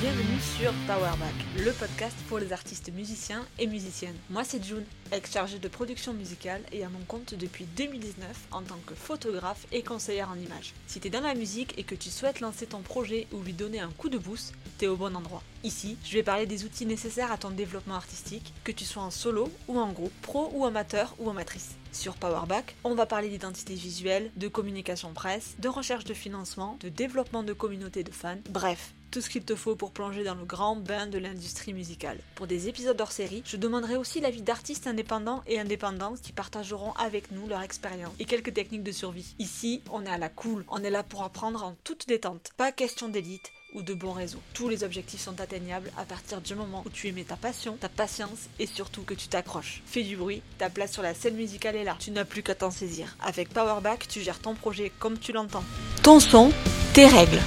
bienvenue sur Powerback, le podcast pour les artistes musiciens et musiciennes. Moi c'est June, ex-chargée de production musicale et à mon compte depuis 2019 en tant que photographe et conseillère en images. Si t'es dans la musique et que tu souhaites lancer ton projet ou lui donner un coup de boost, t'es au bon endroit. Ici, je vais parler des outils nécessaires à ton développement artistique, que tu sois en solo ou en groupe, pro ou amateur ou amatrice. Sur Powerback, on va parler d'identité visuelle, de communication presse, de recherche de financement, de développement de communautés de fans, bref, tout ce qu'il te faut pour plonger dans le grand bain de l'industrie musicale. Pour des épisodes hors série, je demanderai aussi l'avis d'artistes indépendants et indépendantes qui partageront avec nous leur expérience et quelques techniques de survie. Ici, on est à la cool, on est là pour apprendre en toute détente. Pas question d'élite, ou de bons réseaux. Tous les objectifs sont atteignables à partir du moment où tu aimais ta passion, ta patience et surtout que tu t'accroches. Fais du bruit, ta place sur la scène musicale est là. Tu n'as plus qu'à t'en saisir. Avec Powerback, tu gères ton projet comme tu l'entends. Ton son, tes règles.